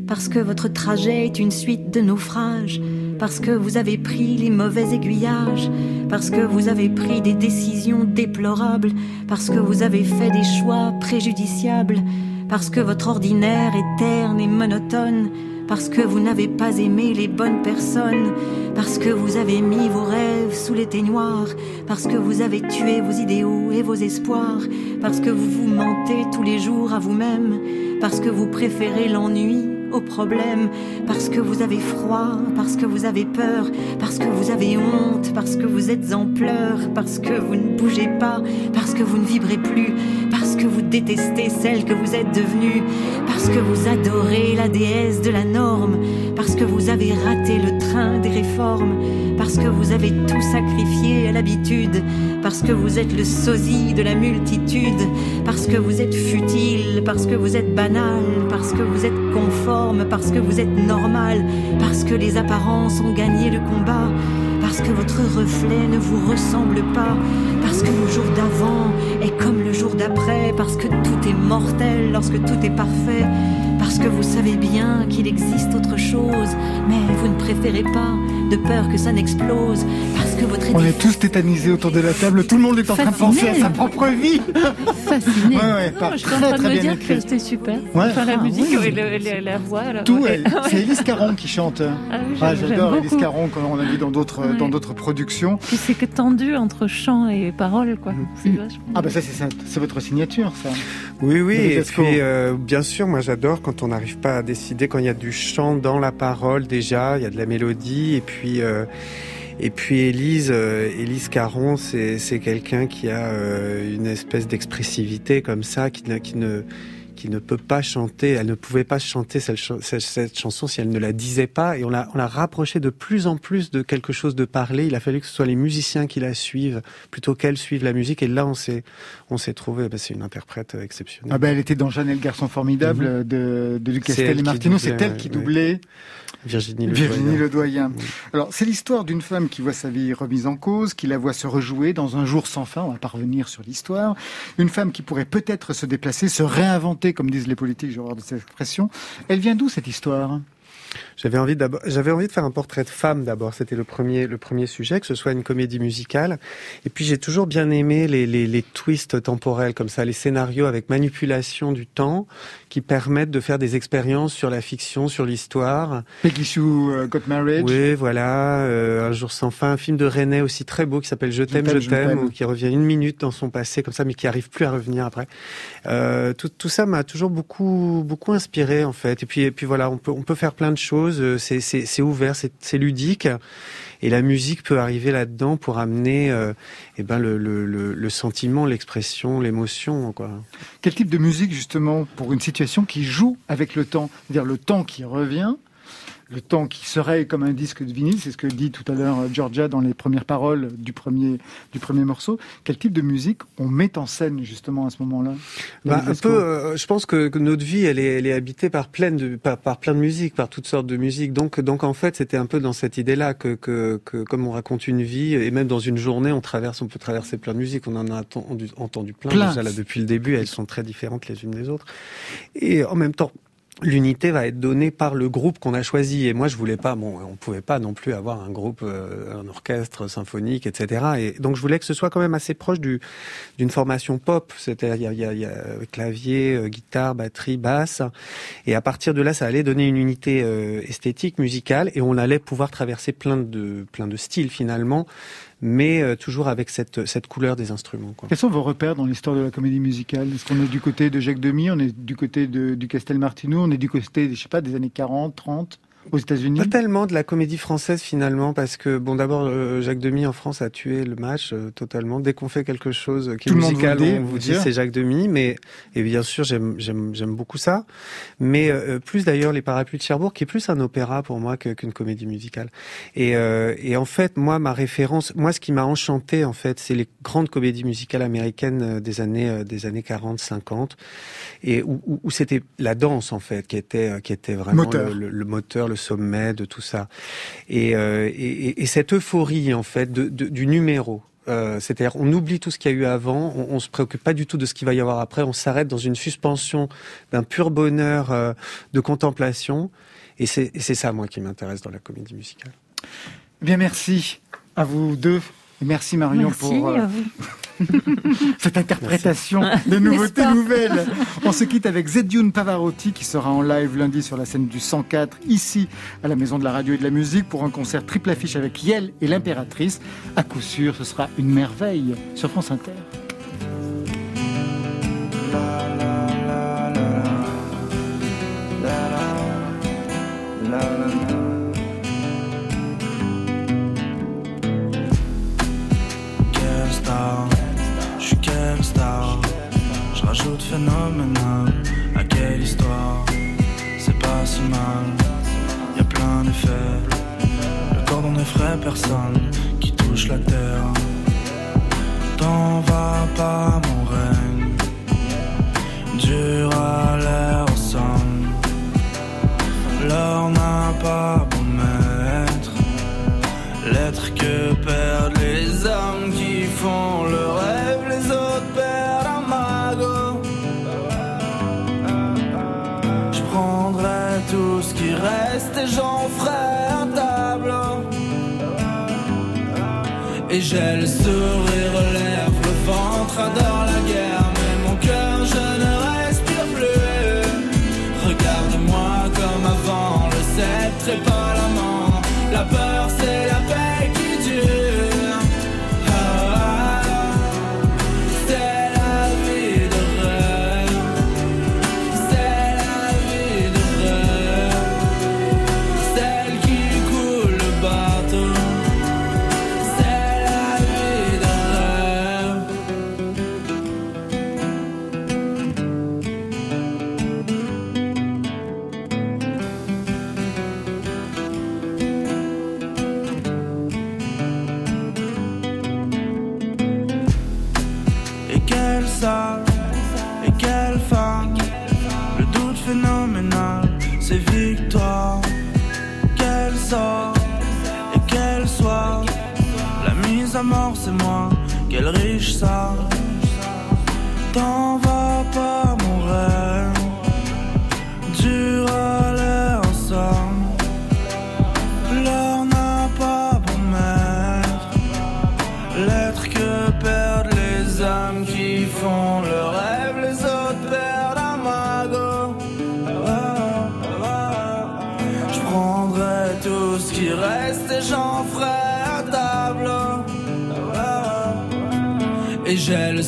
Parce que votre trajet est une suite de naufrages. Parce que vous avez pris les mauvais aiguillages. Parce que vous avez pris des décisions déplorables. Parce que vous avez fait des choix préjudiciables. Parce que votre ordinaire est terne et monotone. Parce que vous n'avez pas aimé les bonnes personnes. Parce que vous avez mis vos rêves sous les noires. Parce que vous avez tué vos idéaux et vos espoirs. Parce que vous vous mentez tous les jours à vous-même. Parce que vous préférez l'ennui au problème. Parce que vous avez froid. Parce que vous avez peur. Parce que vous avez honte. Parce que vous êtes en pleurs. Parce que vous ne bougez pas. Parce que vous ne vibrez plus. Parce que vous détestez celle que vous êtes devenue. Parce que vous adorez la déesse de la norme. Parce que vous avez raté le train des réformes. Parce que vous avez tout sacrifié à l'habitude. Parce que vous êtes le sosie de la multitude. Parce que vous êtes futile. Parce que vous êtes banal. Parce que vous êtes conforme. Parce que vous êtes normal. Parce que les apparences ont gagné le combat. Parce que votre reflet ne vous ressemble pas. Parce que le jour d'avant est comme le jour d'après. Parce que tout est mortel lorsque tout est parfait. Parce que vous savez bien qu'il existe autre chose. Mais vous ne préférez pas, de peur que ça n'explose. Parce que votre On est tous tétanisés autour de la table, tout le monde est en train de penser à sa propre vie. Fasciné. Ouais, ouais, Non, je suis en très train de me bien dire que c'était super. Ouais. Enfin, la Ah, musique oui. et le- le- la voix. alors, Tout, ouais. elle. c'est Élise Caron qui chante. Ah oui, Ah, J'adore beaucoup. Caron, comme on l'a vu dans d'autres Ouais. dans d'autres productions. Puis c'est que tendu entre chant et parole, quoi. C'est vachement. Ah bah ça c'est votre signature ça. Oui, oui, et puis euh, bien sûr, moi j'adore quand on n'arrive pas à décider, quand il y a du chant dans la parole déjà, il y a de la mélodie, et puis euh, et puis Élise, euh, Élise Caron, c'est c'est quelqu'un qui a euh, une espèce d'expressivité comme ça, qui, qui ne qui ne peut pas chanter, elle ne pouvait pas chanter cette, ch- cette- cette chanson si elle ne la disait pas, et on l'a on l'a rapproché de plus en plus de quelque chose de parlé. Il a fallu que ce soit les musiciens qui la suivent plutôt qu'elle suive la musique, et là on s'est on s'est trouvé, bah, c'est une interprète exceptionnelle. Ah bah elle était dans Jeanne et le garçon formidable de, de Lucas Castel et doublait, c'est elle qui ouais. Virginie Le Virginie Doyen. Le Doyen. Alors c'est l'histoire d'une femme qui voit sa vie remise en cause, qui la voit se rejouer dans un jour sans fin, on va pas revenir sur l'histoire. Une femme qui pourrait peut-être se déplacer, se réinventer, comme disent les politiques, j'ai horreur de cette expression. Elle vient d'où cette histoire? J'avais envie d'abord, j'avais envie de faire un portrait de femme d'abord. C'était le premier, le premier sujet, que ce soit une comédie musicale. Et puis j'ai toujours bien aimé les, les, les twists temporels comme ça, les scénarios avec manipulation du temps qui permettent de faire des expériences sur la fiction, sur l'histoire. Peggy Sue euh, Got Married. Oui, voilà. euh, un jour sans fin, un film de René aussi très beau qui s'appelle Je t'aime, je t'aime, qui revient une minute dans son passé comme ça, mais qui arrive plus à revenir après. Euh, tout, tout ça m'a toujours beaucoup, beaucoup inspiré en fait. Et puis, et puis voilà, on peut, on peut faire plein de choses. euh, C'est, ouvert, c'est, ludique, et la musique peut arriver là-dedans pour amener, euh, eh ben le, le, sentiment, l'expression, l'émotion. Quel type de musique justement pour une situation qui joue avec le temps, c'est-à-dire le temps qui revient, le temps qui serait comme un disque de vinyle, c'est ce que dit tout à l'heure euh, Georgia dans les premières paroles du premier du premier morceau. Quel type de musique on met en scène justement à ce moment-là? Bah, un peu, euh, je pense que, que notre vie, elle est, elle est habitée par plein de, par, par plein de musique, par toutes sortes de musiques. Donc, donc en fait, c'était un peu dans cette idée-là que, que, que, comme on raconte une vie, et même dans une journée, on traverse, on peut traverser plein de musiques. On en a entendu, entendu plein, Plein. déjà là depuis le début. Elles sont très différentes les unes des autres. Et en même temps. L'unité va être donnée par le groupe qu'on a choisi. Et moi, je voulais pas, bon, on pouvait pas non plus avoir un groupe, euh, un orchestre symphonique, etc. Et donc, je voulais que ce soit quand même assez proche du, d'une formation pop, c'est-à-dire il y a, y a clavier, euh, guitare, batterie, basse, et à partir de là, ça allait donner une unité euh, esthétique, musicale, et on allait pouvoir traverser plein de plein de styles finalement, mais euh, toujours avec cette cette couleur des instruments. Quoi. Quels sont vos repères dans l'histoire de la comédie musicale? Est-ce qu'on est du côté de Jacques Demy, on est du côté de, du Castel Martino, on est du côté, je sais pas, des années 40, 30 aux États-Unis Pas tellement de la comédie française finalement, parce que bon, d'abord euh, Jacques Demy en France a tué le match euh, totalement. Dès qu'on fait quelque chose qui Tout est musical, vous dit, on vous dit c'est Jacques Demy, mais et bien sûr j'aime j'aime j'aime beaucoup ça, mais euh, plus d'ailleurs les Parapluies de Cherbourg, qui est plus un opéra pour moi qu'une comédie musicale. Et euh, et en fait moi ma référence, moi ce qui m'a enchanté en fait, c'est les grandes comédies musicales américaines euh, des années euh, des années 40, 50 et où, où- où c'était la danse en fait qui était euh, qui était vraiment Moteur. le, le- le moteur, le sommet de tout ça. Et, euh, et, et- et cette euphorie en fait du numéro. Euh, C'est-à-dire, on oublie tout ce qu'il y a eu avant, on, on se préoccupe pas du tout de ce qu'il va y avoir après, on s'arrête dans une suspension d'un pur bonheur euh, de contemplation. Et c'est et c'est ça, moi, qui m'intéresse dans la comédie musicale. Eh Bien, merci à vous deux. Merci Marion Merci pour euh, cette interprétation de nouveautés nouvelles. On se quitte avec Zedioun Pavarotti qui sera en live lundi sur la scène du 104 ici à la Maison de la Radio et de la Musique pour un concert triple affiche avec Yel et l'impératrice. À coup sûr, ce sera une merveille sur France Inter. Star, je suis quelle star. Je rajoute phénoménal à quelle histoire. C'est pas si mal, y a plein d'effets. Le cordon n'effraie personne qui touche la terre. T'en vas pas, riche ça. J'ai le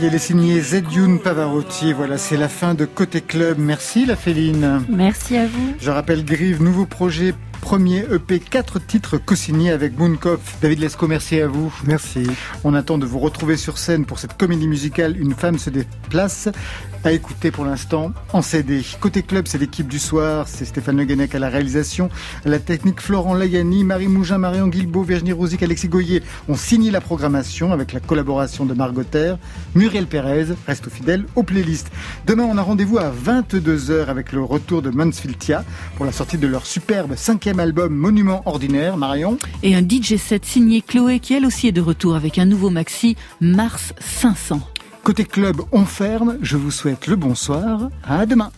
Merveille, elle est signée Zedioun Pavarotti. Voilà, c'est la fin de Côté Club. Merci la Féline. Merci à vous. Je rappelle Grive, nouveau projet, premier EP, quatre titres co-signés avec Moonkopf. David Lescaut, merci à vous. Merci. On attend de vous retrouver sur scène pour cette comédie musicale Une femme se déplace. À écouter pour l'instant en CD. Côté club, c'est l'équipe du soir. C'est Stéphane Le à la réalisation. La technique, Florent Layani, Marie Mougin, Marion Guilbault, Virginie Rosic, Alexis Goyer ont signé la programmation avec la collaboration de Margot Terre. Muriel Pérez reste fidèle aux playlists. Demain, on a rendez-vous à 22h avec le retour de Mansfieldia pour la sortie de leur superbe cinquième album Monument Ordinaire. Marion? Et un DJ set signé Chloé qui elle aussi est de retour avec un nouveau maxi Mars 500. Côté club, on ferme. Je vous souhaite le bonsoir. À demain.